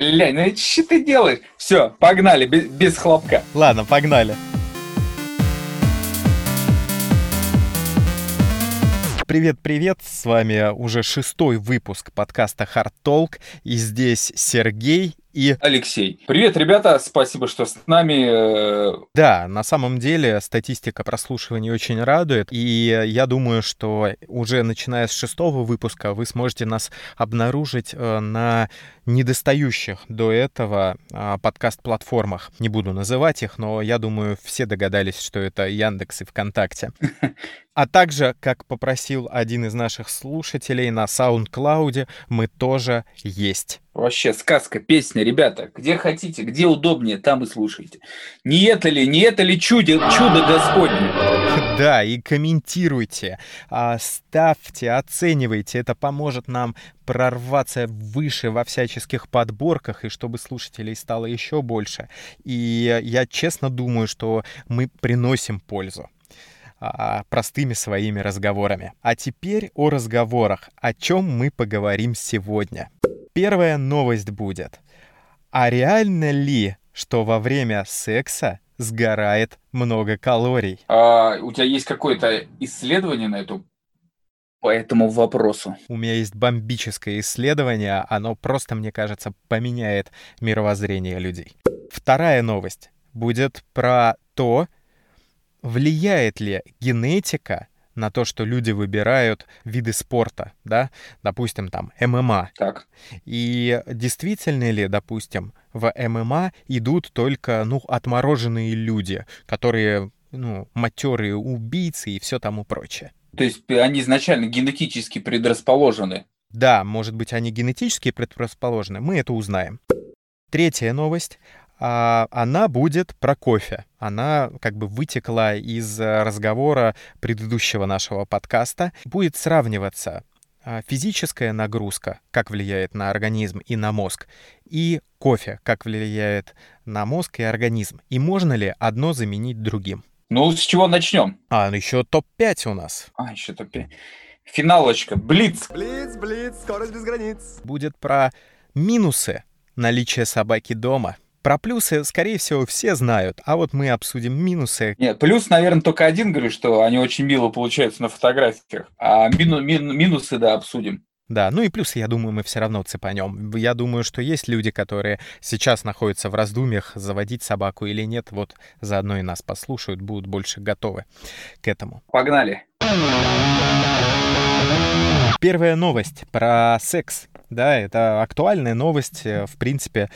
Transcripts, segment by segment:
Бля, ну что ты делаешь? Все, погнали, без, без хлопка. Ладно, погнали. Привет-привет, с вами уже шестой выпуск подкаста Hard Talk, и здесь Сергей и... Алексей. Привет, ребята, спасибо, что с нами. Да, на самом деле статистика прослушивания очень радует, и я думаю, что уже начиная с шестого выпуска вы сможете нас обнаружить э, на недостающих до этого а, подкаст-платформах. Не буду называть их, но я думаю, все догадались, что это Яндекс и ВКонтакте. А также, как попросил один из наших слушателей, на SoundCloud мы тоже есть. Вообще сказка, песня, ребята, где хотите, где удобнее, там и слушайте. Не это ли, не это ли чудо, чудо Господне? Да, и комментируйте, а, ставьте, оценивайте, это поможет нам прорваться выше во всяческих подборках, и чтобы слушателей стало еще больше. И я честно думаю, что мы приносим пользу а, простыми своими разговорами. А теперь о разговорах, о чем мы поговорим сегодня. Первая новость будет. А реально ли, что во время секса сгорает много калорий? А, у тебя есть какое-то исследование на эту по этому вопросу? У меня есть бомбическое исследование, оно просто, мне кажется, поменяет мировоззрение людей. Вторая новость будет про то, влияет ли генетика на то, что люди выбирают виды спорта, да, допустим, там, ММА. Так. И действительно ли, допустим, в ММА идут только, ну, отмороженные люди, которые, ну, матерые убийцы и все тому прочее. То есть они изначально генетически предрасположены? Да, может быть, они генетически предрасположены, мы это узнаем. Третья новость а, она будет про кофе. Она как бы вытекла из э, разговора предыдущего нашего подкаста. Будет сравниваться а, физическая нагрузка, как влияет на организм и на мозг, и кофе, как влияет на мозг и организм. И можно ли одно заменить другим? Ну, с чего начнем? А, ну еще топ-5 у нас. А, еще топ-5. Финалочка. Блиц. Блиц, блиц, скорость без границ. Будет про минусы наличия собаки дома — про плюсы, скорее всего, все знают, а вот мы обсудим минусы. Нет, плюс, наверное, только один, говорю, что они очень мило получаются на фотографиях, а мину, мин, минусы, да, обсудим. Да, ну и плюсы, я думаю, мы все равно цепанем. Я думаю, что есть люди, которые сейчас находятся в раздумьях, заводить собаку или нет. Вот заодно и нас послушают, будут больше готовы к этому. Погнали. Первая новость про секс. Да, это актуальная новость, э, в принципе,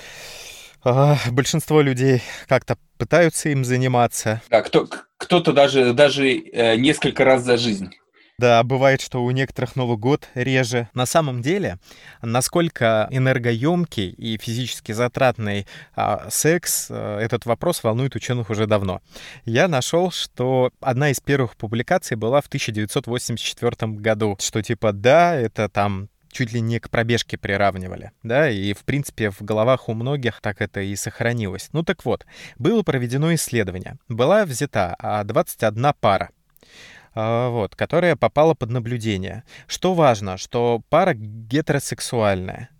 большинство людей как-то пытаются им заниматься. Да, кто, кто-то даже, даже э, несколько раз за жизнь. Да, бывает, что у некоторых Новый год реже. На самом деле, насколько энергоемкий и физически затратный а, секс, а, этот вопрос волнует ученых уже давно. Я нашел, что одна из первых публикаций была в 1984 году, что типа да, это там чуть ли не к пробежке приравнивали, да, и, в принципе, в головах у многих так это и сохранилось. Ну так вот, было проведено исследование. Была взята 21 а, пара, вот, которая попала под наблюдение. Что важно, что пара гетеросексуальная.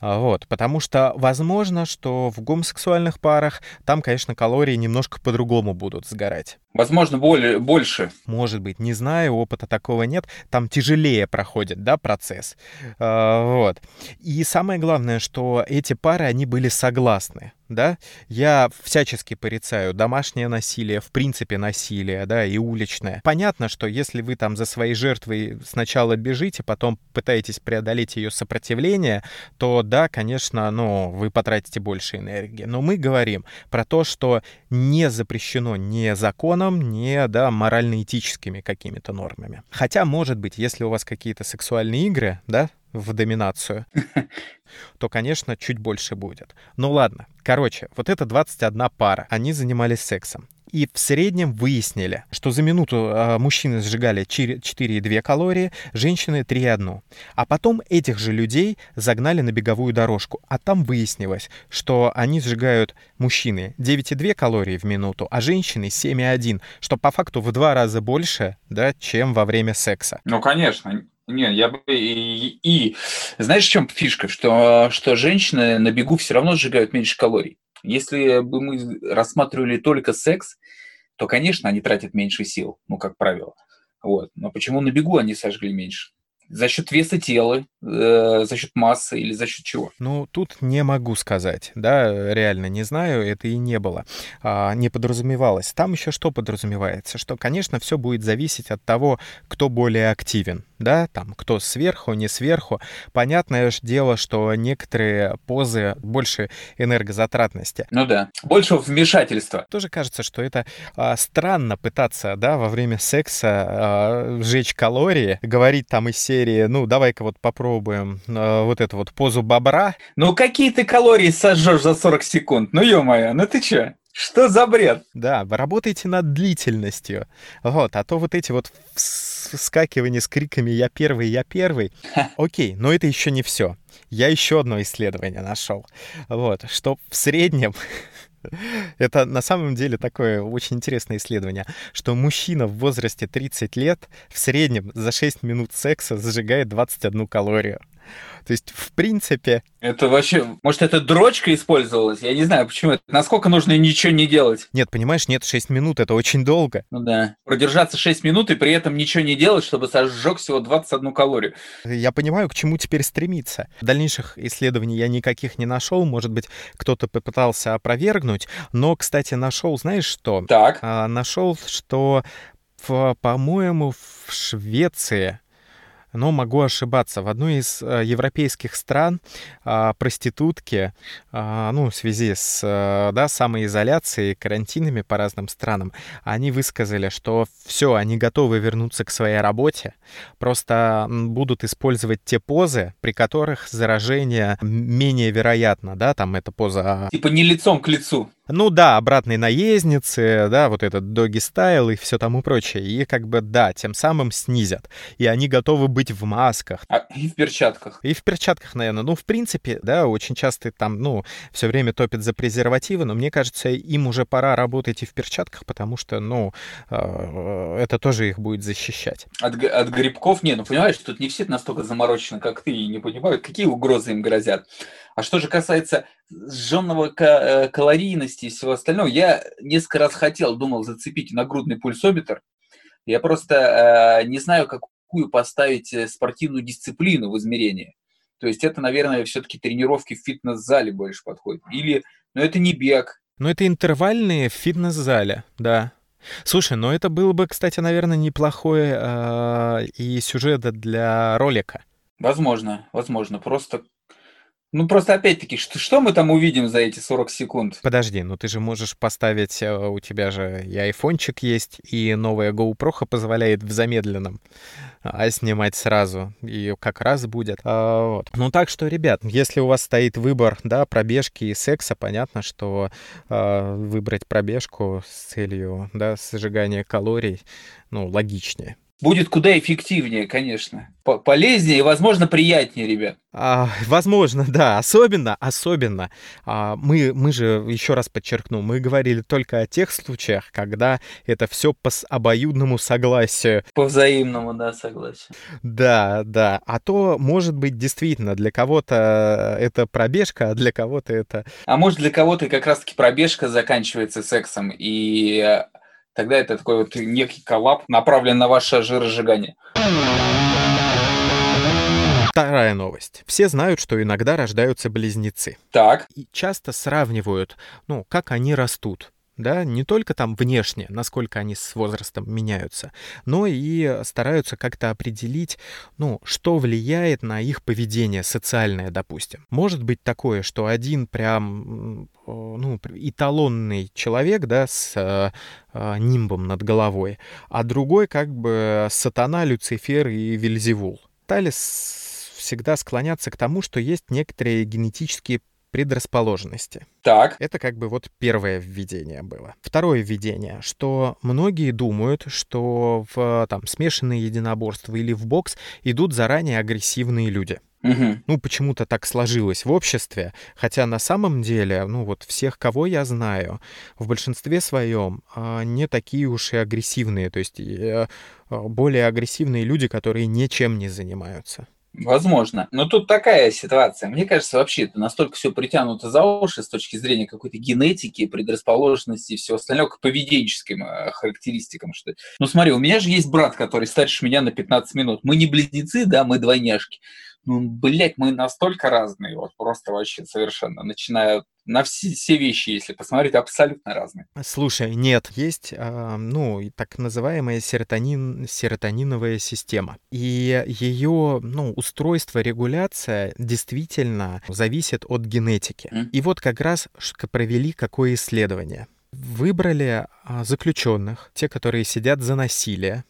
А, вот, потому что возможно, что в гомосексуальных парах там, конечно, калории немножко по-другому будут сгорать. Возможно, более, больше. Может быть, не знаю, опыта такого нет. Там тяжелее проходит, да, процесс. А, вот. И самое главное, что эти пары, они были согласны да, я всячески порицаю домашнее насилие, в принципе насилие, да, и уличное. Понятно, что если вы там за своей жертвой сначала бежите, потом пытаетесь преодолеть ее сопротивление, то да, конечно, ну, вы потратите больше энергии. Но мы говорим про то, что не запрещено ни законом, ни, да, морально-этическими какими-то нормами. Хотя, может быть, если у вас какие-то сексуальные игры, да, в доминацию, то, конечно, чуть больше будет. Ну ладно. Короче, вот это 21 пара. Они занимались сексом. И в среднем выяснили, что за минуту э, мужчины сжигали 4,2 калории, женщины 3,1. А потом этих же людей загнали на беговую дорожку. А там выяснилось, что они сжигают мужчины 9,2 калории в минуту, а женщины 7,1, что по факту в два раза больше, да, чем во время секса. Ну, конечно Не, я бы и, и знаешь, в чем фишка, что что женщины на бегу все равно сжигают меньше калорий. Если бы мы рассматривали только секс, то, конечно, они тратят меньше сил, ну как правило. Вот. Но почему на бегу они сожгли меньше? За счет веса тела, э, за счет массы или за счет чего? Ну, тут не могу сказать, да, реально не знаю, это и не было, а, не подразумевалось. Там еще что подразумевается? Что, конечно, все будет зависеть от того, кто более активен, да, там, кто сверху, не сверху. Понятное же дело, что некоторые позы больше энергозатратности. Ну да, больше вмешательства. Тоже кажется, что это а, странно пытаться, да, во время секса а, сжечь калории, говорить там из серии, ну, давай-ка вот попробуем а, вот эту вот позу бобра. Ну, какие ты калории сожжешь за 40 секунд? Ну, ё-моё, ну ты чё? Что за бред? Да, вы работаете над длительностью. Вот, а то вот эти вот вскакивания с криками «Я первый, я первый». Окей, но это еще не все. Я еще одно исследование нашел. Вот, что в среднем это на самом деле такое очень интересное исследование, что мужчина в возрасте 30 лет в среднем за 6 минут секса сжигает 21 калорию. То есть, в принципе... Это вообще... Может, это дрочка использовалась? Я не знаю, почему. Насколько нужно ничего не делать? Нет, понимаешь, нет, 6 минут, это очень долго. Ну да. Продержаться 6 минут и при этом ничего не делать, чтобы сожжег всего 21 калорию. Я понимаю, к чему теперь стремиться. Дальнейших исследований я никаких не нашел. Может быть, кто-то попытался опровергнуть. Но, кстати, нашел, знаешь что? Так. А, нашел, что, в, по-моему, в Швеции но могу ошибаться. В одной из э, европейских стран а, проститутки, а, ну, в связи с э, да, самоизоляцией, карантинами по разным странам, они высказали, что все, они готовы вернуться к своей работе, просто будут использовать те позы, при которых заражение менее вероятно, да, там эта поза... Типа не лицом к лицу. Ну да, обратной наездницы, да, вот этот доги стайл и все тому прочее. И как бы, да, тем самым снизят. И они готовы быть в масках. А, и в перчатках. И в перчатках, наверное. Ну, в принципе, да, очень часто там, ну, все время топят за презервативы, но мне кажется, им уже пора работать и в перчатках, потому что, ну, э, это тоже их будет защищать. От, от грибков? Не, ну, понимаешь, тут не все настолько заморочены, как ты, и не понимают, какие угрозы им грозят. А что же касается сжженного э, калорийности и всего остального, я несколько раз хотел, думал зацепить нагрудный пульсометр. Я просто э, не знаю, какую поставить э, спортивную дисциплину в измерении. То есть это, наверное, все-таки тренировки в фитнес-зале больше подходит. Или, но ну, это не бег. Ну это интервальные в фитнес-зале, да. Слушай, ну это было бы, кстати, наверное, неплохой э, и сюжет для ролика. Возможно, возможно. Просто ну, просто опять-таки, что, что мы там увидим за эти 40 секунд? Подожди, ну ты же можешь поставить, э, у тебя же и айфончик есть, и новая GoPro позволяет в замедленном а, снимать сразу, и как раз будет. А, вот. Ну так что, ребят, если у вас стоит выбор, да, пробежки и секса, понятно, что а, выбрать пробежку с целью, да, сжигания калорий, ну, логичнее будет куда эффективнее, конечно. Полезнее и, возможно, приятнее, ребят. А, возможно, да. Особенно, особенно. А, мы, мы же, еще раз подчеркну, мы говорили только о тех случаях, когда это все по обоюдному согласию. По взаимному, да, согласию. Да, да. А то, может быть, действительно, для кого-то это пробежка, а для кого-то это... А может, для кого-то как раз-таки пробежка заканчивается сексом, и тогда это такой вот некий коллап, направлен на ваше жиросжигание. Вторая новость. Все знают, что иногда рождаются близнецы. Так. И часто сравнивают, ну, как они растут да, не только там внешне, насколько они с возрастом меняются, но и стараются как-то определить, ну, что влияет на их поведение социальное, допустим. Может быть такое, что один прям, ну, эталонный человек, да, с э, э, нимбом над головой, а другой как бы сатана, Люцифер и Вельзевул. Талис всегда склонятся к тому, что есть некоторые генетические предрасположенности. Так. Это как бы вот первое введение было. Второе введение, что многие думают, что в там смешанные единоборства или в бокс идут заранее агрессивные люди. Мгм. Ну, почему-то так сложилось в обществе, хотя на самом деле, ну вот всех, кого я знаю, в большинстве своем а, не такие уж и агрессивные, то есть э, более агрессивные люди, которые ничем не занимаются. Возможно. Но тут такая ситуация. Мне кажется, вообще это настолько все притянуто за уши с точки зрения какой-то генетики, предрасположенности и всего остального к поведенческим э, характеристикам. Что... Ну смотри, у меня же есть брат, который старше меня на 15 минут. Мы не близнецы, да, мы двойняшки. Ну, блядь, мы настолько разные, вот просто вообще совершенно, начиная на все, все вещи, если посмотреть, абсолютно разные. Слушай, нет, есть, а, ну, так называемая серотонин, серотониновая система. И ее, ну, устройство, регуляция действительно зависит от генетики. Мгм. И вот как раз провели какое исследование. Выбрали а, заключенных, те, которые сидят за насилие,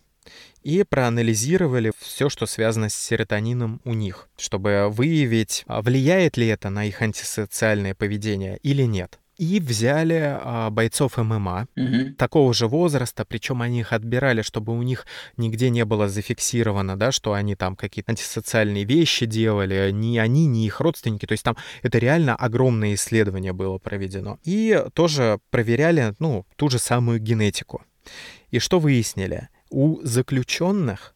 и проанализировали все, что связано с серотонином у них, чтобы выявить, а, влияет ли это на их антисоциальное поведение или нет. И взяли а, бойцов ММА Мгм. такого же возраста, причем они их отбирали, чтобы у них нигде не было зафиксировано, да, что они там какие-то антисоциальные вещи делали, ни они, ни их родственники. То есть там это реально огромное исследование было проведено. И тоже проверяли, ну, ту же самую генетику. И что выяснили? У заключенных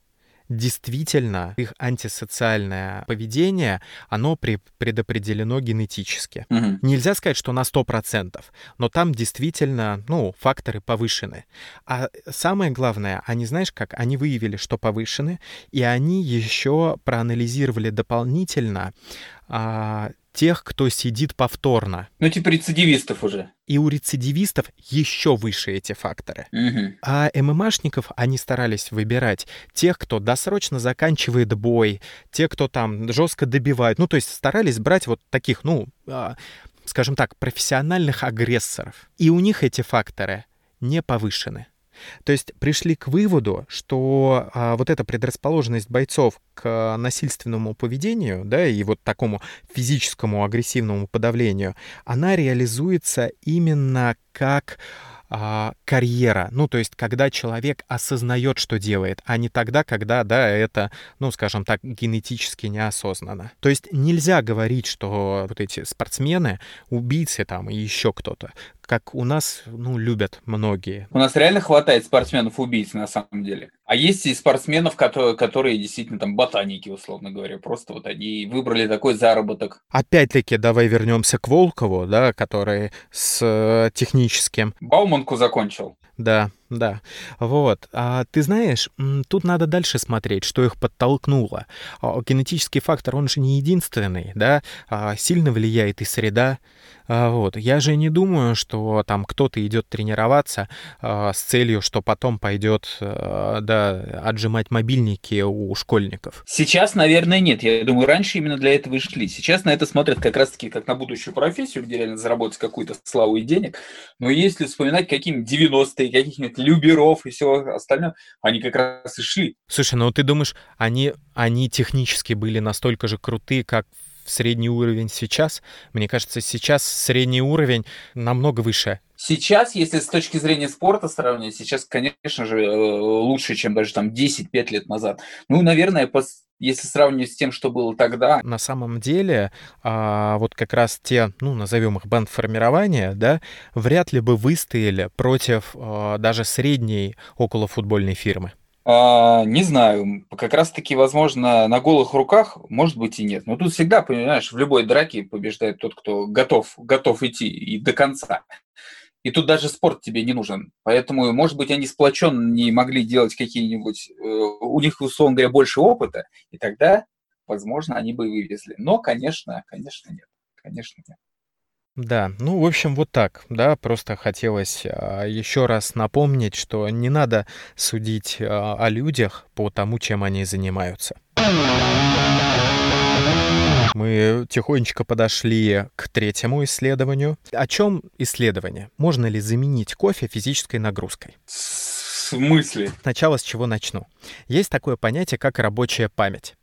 действительно их антисоциальное поведение, оно предопределено генетически. Мгм. Нельзя сказать, что на 100%, но там действительно, ну, факторы повышены. А самое главное, они, знаешь как, они выявили, что повышены, и они еще проанализировали дополнительно а, тех, кто сидит повторно. Ну, типа рецидивистов уже. И у рецидивистов еще выше эти факторы. Мгм. А ММАшников они старались выбирать тех, кто досрочно заканчивает бой, те, кто там жестко добивает. Ну, то есть старались брать вот таких, ну, а, скажем так, профессиональных агрессоров. И у них эти факторы не повышены. То есть пришли к выводу, что а, вот эта предрасположенность бойцов к насильственному поведению, да, и вот такому физическому агрессивному подавлению, она реализуется именно как а, карьера. Ну, то есть, когда человек осознает, что делает, а не тогда, когда, да, это, ну, скажем так, генетически неосознанно. То есть нельзя говорить, что вот эти спортсмены, убийцы там и еще кто-то, как у нас, ну, любят многие. У нас реально хватает спортсменов-убийц на самом деле. А есть и спортсменов, которые, которые действительно там ботаники, условно говоря. Просто вот они выбрали такой заработок. Опять-таки, давай вернемся к Волкову, да, который с э, техническим Бауманку закончил. Да, да. Вот. А ты знаешь, тут надо дальше смотреть, что их подтолкнуло. А, Генетический фактор, он же не единственный, да? А, Сильно влияет и среда. А, Вот. Я же не думаю, что там кто-то идет тренироваться а, с целью, что потом пойдет, а, да, отжимать мобильники у школьников. Сейчас, наверное, нет. Я думаю, раньше именно для этого и шли. Сейчас на это смотрят как раз-таки как на будущую профессию, где реально заработать какую-то славу и денег. Но если вспоминать какие-нибудь 90-е, каких-нибудь люберов и все остальное, они как раз и шли. Слушай, ну ты думаешь, они, они технически были настолько же крутые, как в средний уровень сейчас? Мне кажется, сейчас средний уровень намного выше. Сейчас, если с точки зрения спорта сравнивать, сейчас, конечно же, э, лучше, чем даже там 10-5 лет назад. Ну, наверное, пос- если сравнивать с тем, что было тогда, На самом деле, а, вот как раз те, ну, назовем их бандформирования, да, вряд ли бы выстояли против а, даже средней околофутбольной фирмы. А, не знаю, как раз-таки, возможно, на голых руках, может быть и нет. Но тут всегда, понимаешь, в любой драке побеждает тот, кто готов, готов идти и до конца. И тут даже спорт тебе не нужен. Поэтому, может быть, они сплоченно не могли делать какие-нибудь... э, у них, условно говоря, больше опыта, и тогда, возможно, они бы вывезли. Но, конечно, конечно, нет. Конечно, нет. Да, ну, в общем, вот так, да, просто хотелось а, еще раз напомнить, что не надо судить а, о людях по тому, чем они занимаются. Мы тихонечко подошли к третьему исследованию. О чем исследование? Можно ли заменить кофе физической нагрузкой? В смысле? Сначала с чего начну. Есть такое понятие, как рабочая память.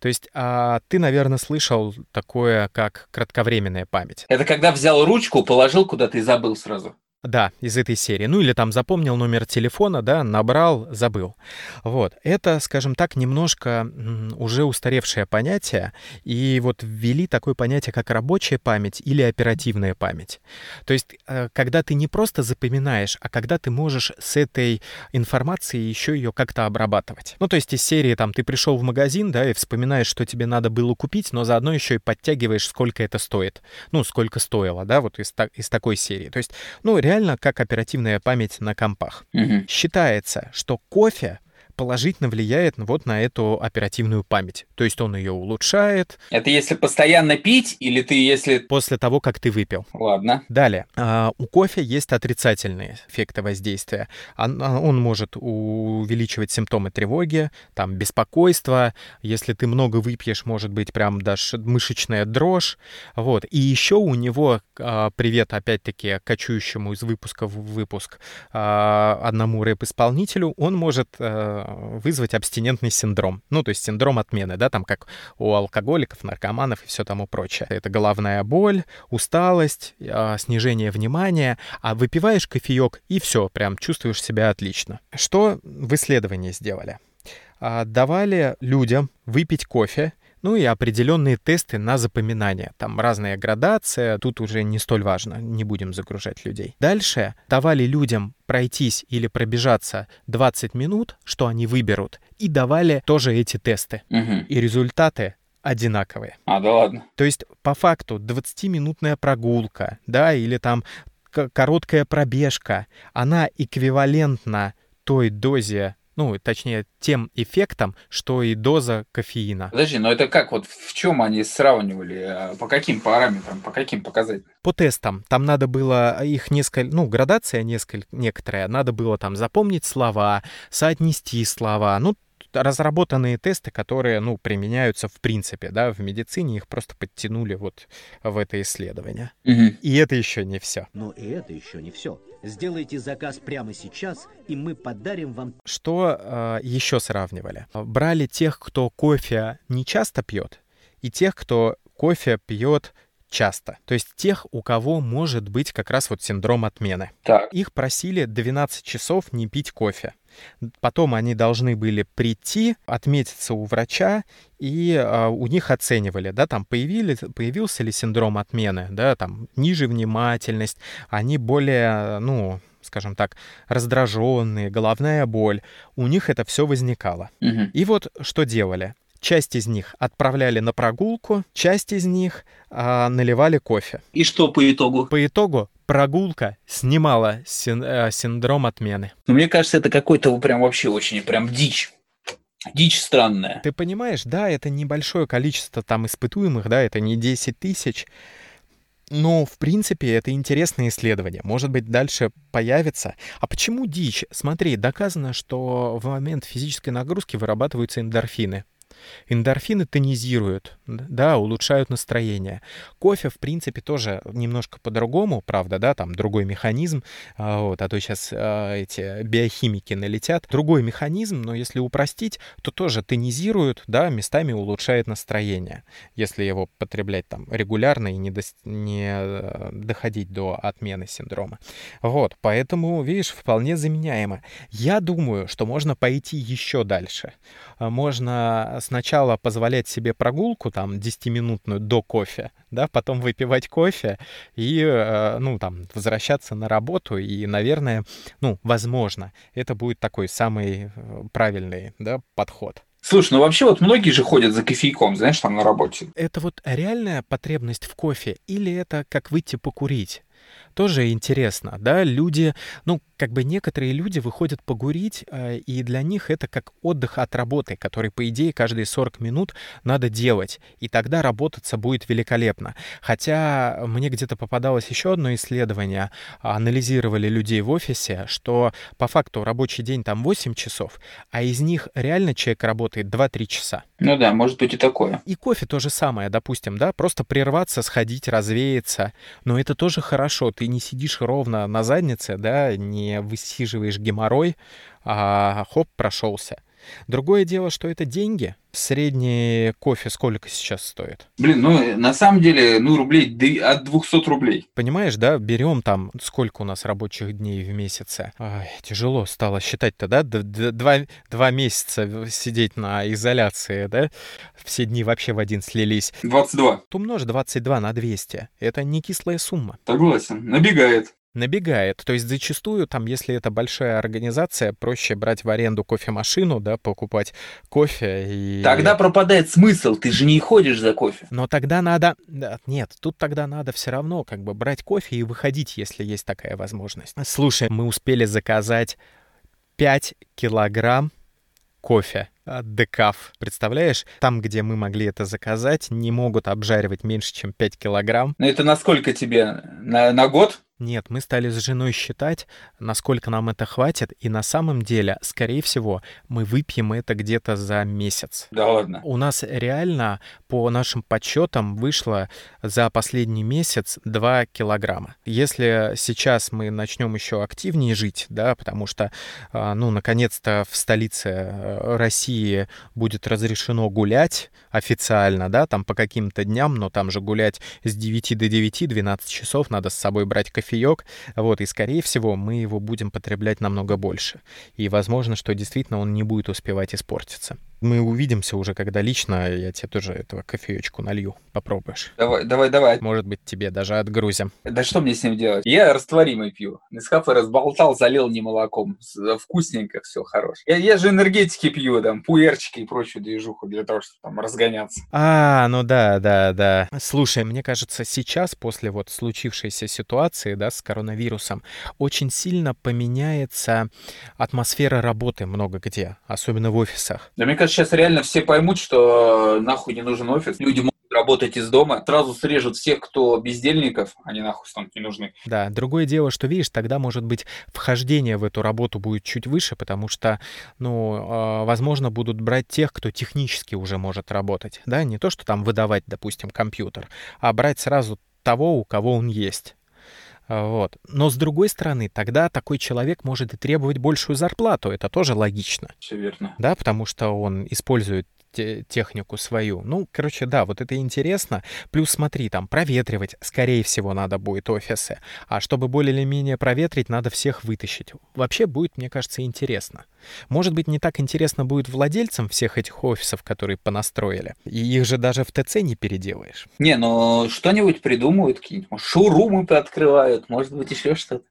То есть а, ты, наверное, слышал такое, как кратковременная память. Это когда взял ручку, положил куда-то и забыл сразу. Да, из этой серии. Ну или там запомнил номер телефона, да, набрал, забыл. Вот. Это, скажем так, немножко уже устаревшее понятие. И вот ввели такое понятие, как рабочая память или оперативная память. То есть, э, когда ты не просто запоминаешь, а когда ты можешь с этой информацией еще ее как-то обрабатывать. Ну, то есть из серии там ты пришел в магазин, да, и вспоминаешь, что тебе надо было купить, но заодно еще и подтягиваешь, сколько это стоит. Ну, сколько стоило, да, вот из, из такой серии. То есть, ну, реально как оперативная память на компах. Мгм. Считается, что кофе положительно влияет вот на эту оперативную память. То есть он ее улучшает Это если постоянно пить, или ты если... после того, как ты выпил. Ладно. Далее, а, у кофе есть отрицательные эффекты воздействия. Он, а, он может увеличивать симптомы тревоги, там, беспокойства. Если ты много выпьешь, может быть прям даже мышечная дрожь. Вот. И еще у него, а, привет опять-таки кочующему из выпуска в выпуск одному рэп-исполнителю, он может вызвать абстинентный синдром. Ну, то есть синдром отмены, да, там как у алкоголиков, наркоманов и все тому прочее. Это головная боль, усталость, а, снижение внимания, а выпиваешь кофеек и все, прям чувствуешь себя отлично. Что в исследовании сделали? А, Давали людям выпить кофе, ну и определенные тесты на запоминание. Там разная градация, тут уже не столь важно, не будем загружать людей. Дальше давали людям пройтись или пробежаться 20 минут, что они выберут, и давали тоже эти тесты. Мгм. И результаты одинаковые. А, да ладно. То есть, по факту, 20-минутная прогулка, да, или там короткая пробежка, она эквивалентна той дозе, ну, точнее, тем эффектам, что и доза кофеина. Подожди, но это как? Вот в чем они сравнивали? А, По каким параметрам, по каким показателям? По тестам там надо было их несколько, ну, градация несколько, некоторая, надо было там запомнить слова, соотнести слова, ну, разработанные тесты, которые, ну, применяются в принципе, да, в медицине, их просто подтянули вот в это исследование. Мгм. И это еще не все. Но и это еще не все. Сделайте заказ прямо сейчас, и мы подарим вам Что э, еще сравнивали? Брали тех, кто кофе не часто пьет, и тех, кто кофе пьет часто. То есть тех, у кого может быть как раз вот синдром отмены. Так. Их просили 12 часов не пить кофе. Потом они должны были прийти, отметиться у врача, и а, у них оценивали, да, там появили, появился ли синдром отмены, да, там ниже внимательность, они более, ну, скажем так, раздраженные, головная боль. У них это все возникало. Мгм. И вот что делали. Часть из них отправляли на прогулку, часть из них а, наливали кофе. И что по итогу? По итогу прогулка снимала син- э, синдром отмены. Ну, мне кажется, это какой-то прям вообще очень прям дичь. Дичь странная. Ты понимаешь, да, это небольшое количество там испытуемых, да, это не 10 тысяч, но, в принципе, это интересное исследование. Может быть, дальше появится. А почему дичь? Смотри, доказано, что в момент физической нагрузки вырабатываются эндорфины. Эндорфины тонизируют, да, улучшают настроение. Кофе, в принципе, тоже немножко по-другому, правда, да, там другой механизм, а, вот, а то сейчас а, эти биохимики налетят. Другой механизм, но если упростить, то тоже тонизирует, да, местами улучшает настроение, если его потреблять там регулярно и не, дос- не э, доходить до отмены синдрома. Вот, поэтому, видишь, вполне заменяемо. Я думаю, что можно пойти еще дальше. Можно сначала позволять себе прогулку, там, 10-минутную до кофе, да, потом выпивать кофе и, э, ну, там, возвращаться на работу, и, наверное, ну, возможно, это будет такой самый э, правильный, да, подход. Слушай, ну вообще вот многие же ходят за кофейком, знаешь, там на работе. Это вот реальная потребность в кофе или это как выйти покурить? Тоже интересно, да, люди, ну, как бы некоторые люди выходят погурить, э, и для них это как отдых от работы, который, по идее, каждые 40 минут надо делать, и тогда работаться будет великолепно. Хотя мне где-то попадалось еще одно исследование, анализировали людей в офисе, что по факту рабочий день там 8 часов, а из них реально человек работает 2-3 часа. Ну да, может быть и такое. И кофе то же самое, допустим, да, просто прерваться, сходить, развеяться. Но это тоже хорошо, ты не сидишь ровно на заднице, да, не высиживаешь геморрой, а хоп, прошелся. Другое дело, что это деньги. Средний кофе сколько сейчас стоит? Блин, ну на самом деле, ну рублей от 200 рублей. Понимаешь, да, берем там, сколько у нас рабочих дней в месяце. Ай, тяжело стало считать-то, да? Два, два месяца сидеть на изоляции, да? Все дни вообще в один слились. 22. Умножь 22 на 200. Это не кислая сумма. Согласен. Набегает. Набегает. То есть зачастую, там, если это большая организация, проще брать в аренду кофемашину, да, покупать кофе и... Тогда пропадает смысл, ты же не ходишь за кофе. Но тогда надо... Нет, тут тогда надо все равно как бы брать кофе и выходить, если есть такая возможность. Слушай, мы успели заказать 5 килограмм кофе Декаф. Представляешь, там, где мы могли это заказать, не могут обжаривать меньше, чем 5 килограмм. Ну это насколько тебе? На, на год? Нет, мы стали с женой считать, насколько нам это хватит, и на самом деле, скорее всего, мы выпьем это где-то за месяц. Да ладно. У нас реально, по нашим подсчетам, вышло за последний месяц 2 килограмма. Если сейчас мы начнем еще активнее жить, да, потому что, а, ну, наконец-то в столице э, России будет разрешено гулять официально, да, там по каким-то дням, но там же гулять с 9 до 9, 12 часов, надо с собой брать кофеек, вот, и, скорее всего, мы его будем потреблять намного больше. И возможно, что действительно он не будет успевать испортиться. Мы увидимся уже, когда лично я тебе тоже этого кофеечку налью. Попробуешь. Давай, давай, давай. Может быть, тебе даже отгрузим. Да что мне с ним делать? Я растворимый пью. Нескафе разболтал, залил не молоком. Вкусненько, все хорош. Я, я же энергетики пью, там, пуэрчики и прочую движуху для того, чтобы там разгоняться. А, ну да, да, да. Слушай, мне кажется, сейчас, после вот случившейся ситуации, да, с коронавирусом, очень сильно поменяется атмосфера работы много где, особенно в офисах. Да мне кажется, сейчас реально все поймут, что э, нахуй не нужен офис. Люди могут работать из дома. Сразу срежут всех, кто бездельников, они нахуй станут не нужны. Да, другое дело, что, видишь, тогда, может быть, вхождение в эту работу будет чуть выше, потому что, ну, э, возможно, будут брать тех, кто технически уже может работать, да, не то, что там выдавать, допустим, компьютер, а брать сразу того, у кого он есть. Вот. Но с другой стороны, тогда такой человек может и требовать большую зарплату. Это тоже логично. Все верно. Да, потому что он использует те- технику свою. Ну, короче, да, вот это интересно. Плюс смотри, там проветривать, скорее всего, надо будет офисы. А чтобы более или менее проветрить, надо всех вытащить. Вообще будет, мне кажется, интересно. Может быть, не так интересно будет владельцам всех этих офисов, которые понастроили. И их же даже в ТЦ не переделаешь. Не, ну что-нибудь придумают, какие-нибудь шоурумы открывают, может быть, еще что-то.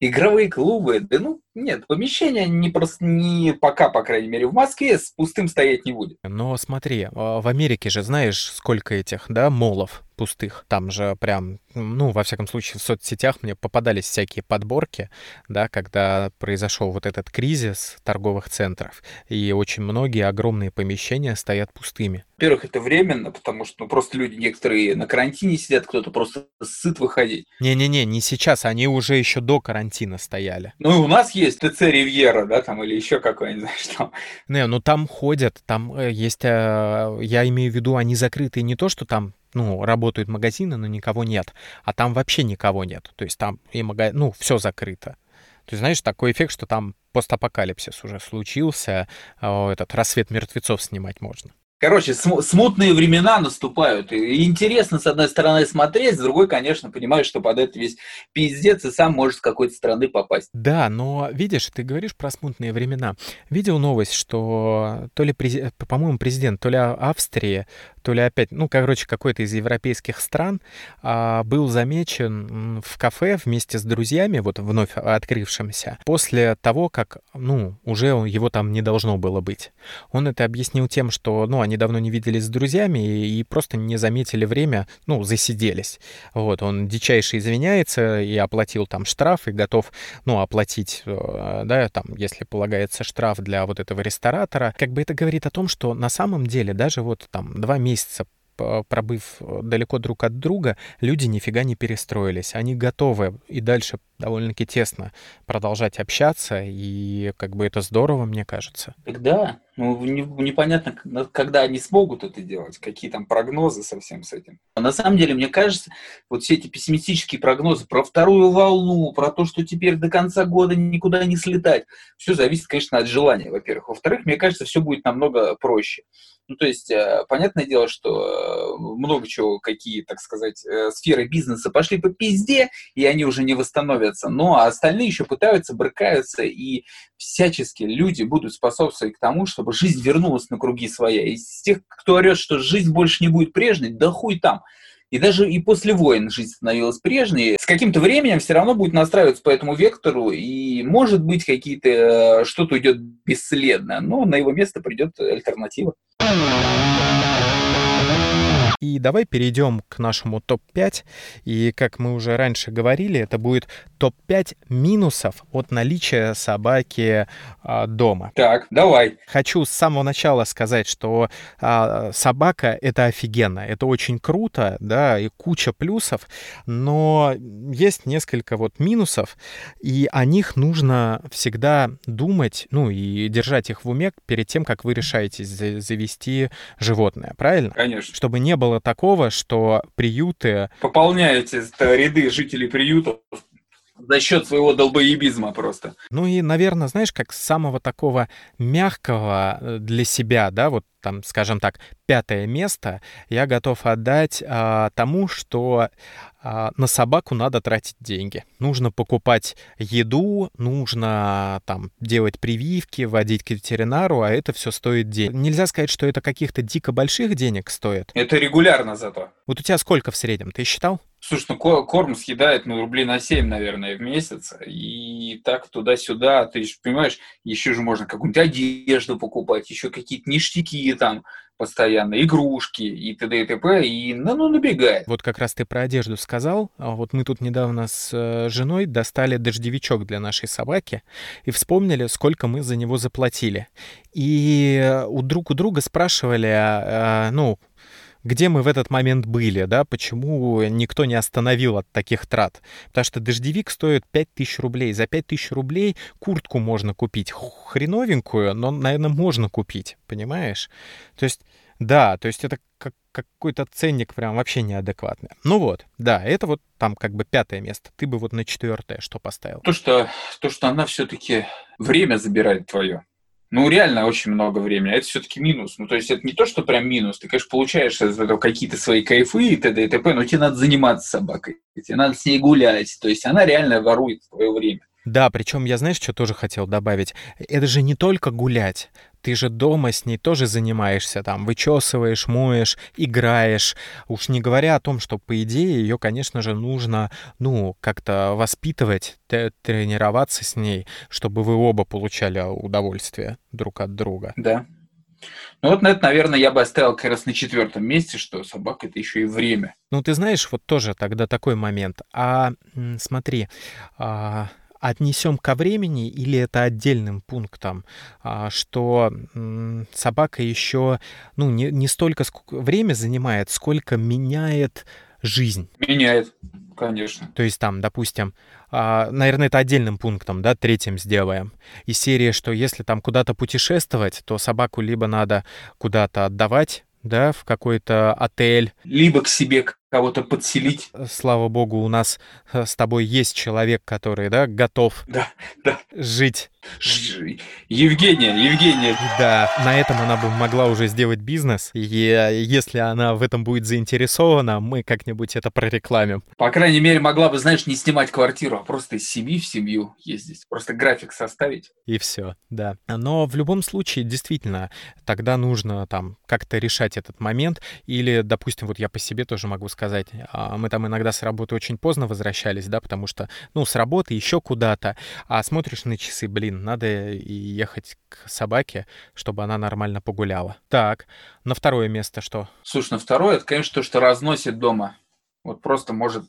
Игровые клубы. Да ну, нет, помещения не просто не пока, по крайней мере, в Москве с пустым стоять не будет. Но смотри, а, в Америке же знаешь, сколько этих, да, молов пустых. Там же прям, ну, во всяком случае, в соцсетях мне попадались всякие подборки, да, когда произошел вот этот кризис торговых центров, и очень многие огромные помещения стоят пустыми. Во-первых, это временно, потому что ну, просто люди некоторые на карантине сидят, кто-то просто сыт выходить. Не-не-не, не сейчас, они уже еще до карантина стояли. Ну и у нас есть ТЦ Ривьера, да, там, или еще какой-нибудь, там. Не, ну там ходят, там э, есть, э, я имею в виду, они закрытые не то, что там ну, работают магазины, но никого нет, а там вообще никого нет. То есть там и мага... ну, все закрыто. То есть, знаешь, такой эффект, что там постапокалипсис уже случился, а, этот рассвет мертвецов снимать можно. Короче, см- смутные времена наступают. И интересно, с одной стороны, смотреть, с другой, конечно, понимаешь, что под это весь пиздец, и сам можешь с какой-то страны попасть. Да, но видишь, ты говоришь про смутные времена. Видел новость, что то ли, по-моему, президент, то ли Австрии, то ли опять, ну, короче, какой-то из европейских стран а, был замечен в кафе вместе с друзьями, вот вновь открывшимся, после того, как, ну, уже его там не должно было быть. Он это объяснил тем, что, ну, они давно не виделись с друзьями и, и просто не заметили время, ну, засиделись. Вот, он дичайше извиняется и оплатил там штраф и готов, ну, оплатить, э, да, там, если полагается штраф для вот этого ресторатора. Как бы это говорит о том, что на самом деле даже вот там два месяца п- пробыв далеко друг от друга, люди нифига не перестроились. Они готовы и дальше довольно-таки тесно продолжать общаться, и как бы это здорово, мне кажется. Тогда, ну, не- непонятно, когда они смогут это делать, какие там прогнозы со всем с этим. А на самом деле, мне кажется, вот все эти пессимистические прогнозы про вторую волну, про то, что теперь до конца года никуда не слетать, все зависит, конечно, от желания, во-первых. Во-вторых, мне кажется, все будет намного проще. Ну, то есть, э, понятное дело, что э, много чего, какие, так сказать, э, сферы бизнеса пошли по пизде, и они уже не восстановятся. Ну, а остальные еще пытаются, брыкаются, и всячески люди будут способствовать к тому, чтобы жизнь вернулась на круги своя. Из тех, кто орет, что жизнь больше не будет прежней, да хуй там. И даже и после войн жизнь становилась прежней. С каким-то временем все равно будет настраиваться по этому вектору, и может быть какие-то э, что-то уйдет бесследно, но на его место придет альтернатива. И давай перейдем к нашему топ-5. И, как мы уже раньше говорили, это будет топ-5 минусов от наличия собаки а, дома. Так, давай. Хочу с самого начала сказать, что а, собака это офигенно, это очень круто, да, и куча плюсов, но есть несколько вот минусов, и о них нужно всегда думать, ну и держать их в уме перед тем, как вы решаетесь за- завести животное, правильно? Конечно. Чтобы не было такого, что приюты Пополняете ряды жителей приютов за счет своего долбоебизма просто. Ну и, наверное, знаешь, как самого такого мягкого э, для себя, да, вот там, скажем так, пятое место я готов отдать а, тому, что а, на собаку надо тратить деньги. Нужно покупать еду, нужно там делать прививки, водить к ветеринару, а это все стоит денег. Нельзя сказать, что это каких-то дико больших денег стоит. Это регулярно зато. Вот у тебя сколько в среднем, ты считал? Слушай, ну ко- корм съедает, ну, рублей на 7, наверное, в месяц. И так туда-сюда, ты же понимаешь, еще же можно какую-нибудь одежду покупать, еще какие-то ништяки там постоянно, игрушки и т.д. и т.п. И ну, ну, набегает. Вот как раз ты про одежду сказал. А Вот мы тут недавно с э, женой достали дождевичок для нашей собаки и вспомнили, сколько мы за него заплатили. И э, у друг у друга спрашивали, а, а, ну, где мы в этот момент были, да, почему никто не остановил от таких трат. Потому что дождевик стоит 5000 рублей. За 5000 рублей куртку можно купить хреновенькую, но, наверное, можно купить, понимаешь? То есть, да, то есть это как какой-то ценник прям вообще неадекватный. Ну вот, да, это вот там как бы пятое место. Ты бы вот на четвертое что поставил? То, что, то, что она все-таки время забирает твое. Ну, реально очень много времени. А это все-таки минус. Ну, то есть это не то, что прям минус. Ты, конечно, получаешь из этого какие-то свои кайфы и т.д. и т.п., но тебе надо заниматься собакой. Тебе надо с ней гулять. То есть она реально ворует твое время. Да, причем я, знаешь, что тоже хотел добавить? Это же не только гулять. Ты же дома с ней тоже занимаешься, там, вычесываешь, моешь, играешь. Уж не говоря о том, что, по идее, ее, конечно же, нужно, ну, как-то воспитывать, тренироваться с ней, чтобы вы оба получали удовольствие друг от друга. Да. Ну вот на это, наверное, я бы оставил как раз на четвертом месте, что собака это еще и время. Ну, ты знаешь, вот тоже тогда такой момент. А смотри, а, отнесем ко времени или это отдельным пунктом, а, что собака еще, ну, не, не столько время занимает, сколько меняет жизнь. Меняет, конечно. То есть там, допустим, а, наверное, это отдельным пунктом, да, третьим сделаем. Из серии, что если там куда-то путешествовать, то собаку либо надо куда-то отдавать, да, в какой-то отель, Либо к себе кого-то подселить. слава богу, у нас э, с тобой есть человек, который, да, готов Да, да. жить. Евгения, Евгения, Да, на этом она бы могла уже сделать бизнес. И если она в этом будет заинтересована, мы как-нибудь это прорекламим. по крайней мере, могла бы, знаешь, не снимать квартиру, а просто из семьи в семью ездить. Просто график составить. И все, да. Но в любом случае, действительно, тогда нужно там как-то решать этот момент. Или, допустим, вот я по себе тоже могу сказать, а, мы там иногда с работы очень поздно возвращались, да, потому что, ну, с работы еще куда-то, а смотришь на часы, блин, надо и ехать к собаке, чтобы она нормально погуляла. Так, на второе место что? Слушай, на второе, это, конечно, то, что разносит дома. Вот просто может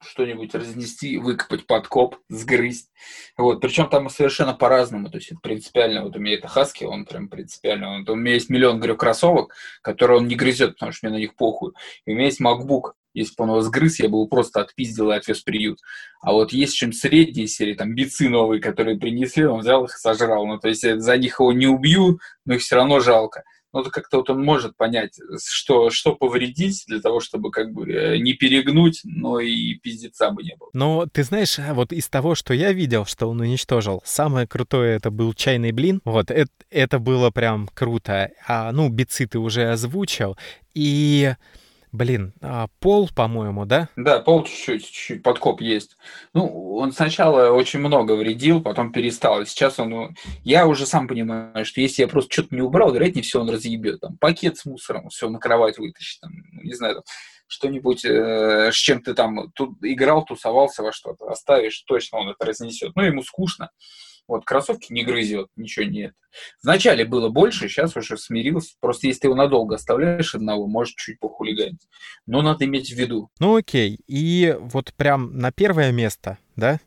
что-нибудь разнести, выкопать подкоп, сгрызть. Вот. Причем там совершенно по-разному. То есть это принципиально. Вот у меня это хаски, он прям принципиально. Он, у меня есть миллион, говорю, кроссовок, которые он не грызет, потому что мне на них похуй. И у меня есть MacBook. Если бы он его сгрыз, я бы его просто отпиздил и отвез в приют. А вот есть чем средние серии, там бицы новые, которые принесли, он взял их и сожрал. Ну, то есть за них его не убью, но их все равно жалко ну, как-то вот он может понять, что, что повредить для того, чтобы как бы э, не перегнуть, но и пиздеца бы не было. Но ты знаешь, а вот из того, что я видел, что он уничтожил, самое крутое это был чайный блин. Вот, это, это было прям круто. А, ну, бицы ты уже озвучил. И Блин, а пол, по-моему, да? Да, пол чуть-чуть, чуть-чуть, подкоп есть. Ну, он сначала очень много вредил, потом перестал. Сейчас он, ну, я уже сам понимаю, что если я просто что-то не убрал, вероятнее всего он разъебет. Там пакет с мусором, все на кровать вытащит, там, не знаю, там, что-нибудь, э, с чем ты там тут играл, тусовался во что-то, оставишь, точно он это разнесет. Ну, ему скучно. Вот, кроссовки не грызет, ничего нет. Вначале было больше, сейчас уже смирился. Просто если ты его надолго оставляешь одного, может чуть похулиганить. Но надо иметь в виду. Ну окей, и вот прям на первое место, да,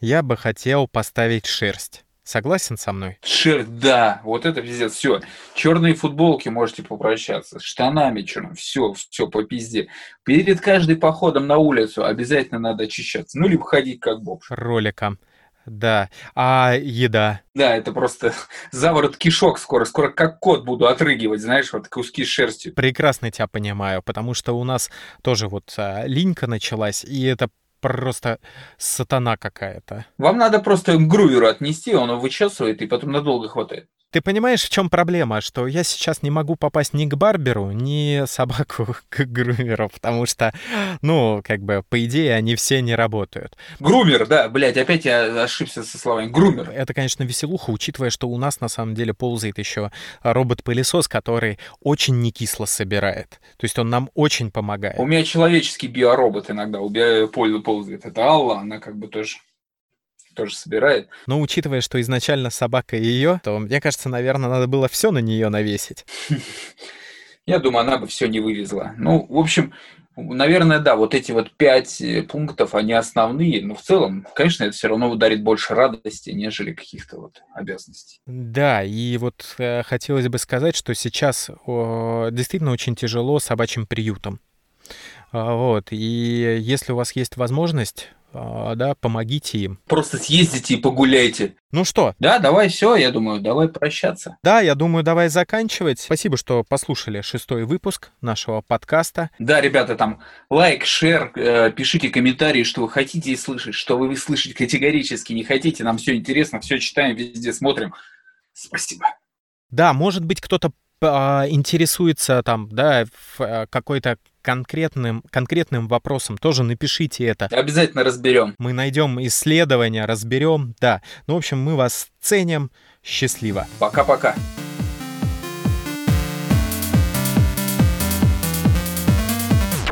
я бы хотел поставить шерсть. Согласен со мной? Шерсть, да, вот это пиздец, все. Черные футболки можете попрощаться, штанами черным, все, все по пизде. Перед каждым походом на улицу обязательно надо очищаться, ну либо ходить как бомж. Роликом. Да. А еда? Да, это просто заворот кишок скоро. Скоро как кот буду отрыгивать, знаешь, вот куски с шерстью. Прекрасно тебя понимаю, потому что у нас тоже вот а, линька началась, и это просто сатана какая-то. Вам надо просто груверу отнести, он его вычесывает, и потом надолго хватает. Ты понимаешь, в чем проблема? Что я сейчас не могу попасть ни к Барберу, ни собаку к грумеру, потому что, ну, как бы, по идее, они все не работают. Грумер, да, блядь, опять я ошибся со словами. Грумер. Это, конечно, веселуха, учитывая, что у нас на самом деле ползает еще робот-пылесос, который очень не кисло собирает. То есть он нам очень помогает. У меня человеческий биоробот иногда ползает. Это Алла, она как бы тоже тоже собирает. Но учитывая, что изначально собака ее, то, мне кажется, наверное, надо было все на нее навесить. Я думаю, она бы все не вывезла. Ну, в общем, наверное, да, вот эти вот пять э, пунктов, они основные, но в целом, конечно, это все равно ударит больше радости, нежели каких-то вот обязанностей. Да, и вот э, хотелось бы сказать, что сейчас о, действительно очень тяжело собачьим приютам. А, вот, и если у вас есть возможность да, помогите им. Просто съездите и погуляйте. Ну что? Да, давай все, я думаю, давай прощаться. Да, я думаю, давай заканчивать. Спасибо, что послушали шестой выпуск нашего подкаста. Да, ребята, там лайк, шер, э, пишите комментарии, что вы хотите слышать, что вы слышать категорически не хотите. Нам все интересно, все читаем, везде смотрим. Спасибо. Да, может быть, кто-то а, интересуется там, да, э, какой-то конкретным, конкретным вопросом, тоже напишите это. Обязательно разберем. Мы найдем исследования, разберем, да. Ну, в общем, мы вас ценим. Счастливо. Пока-пока.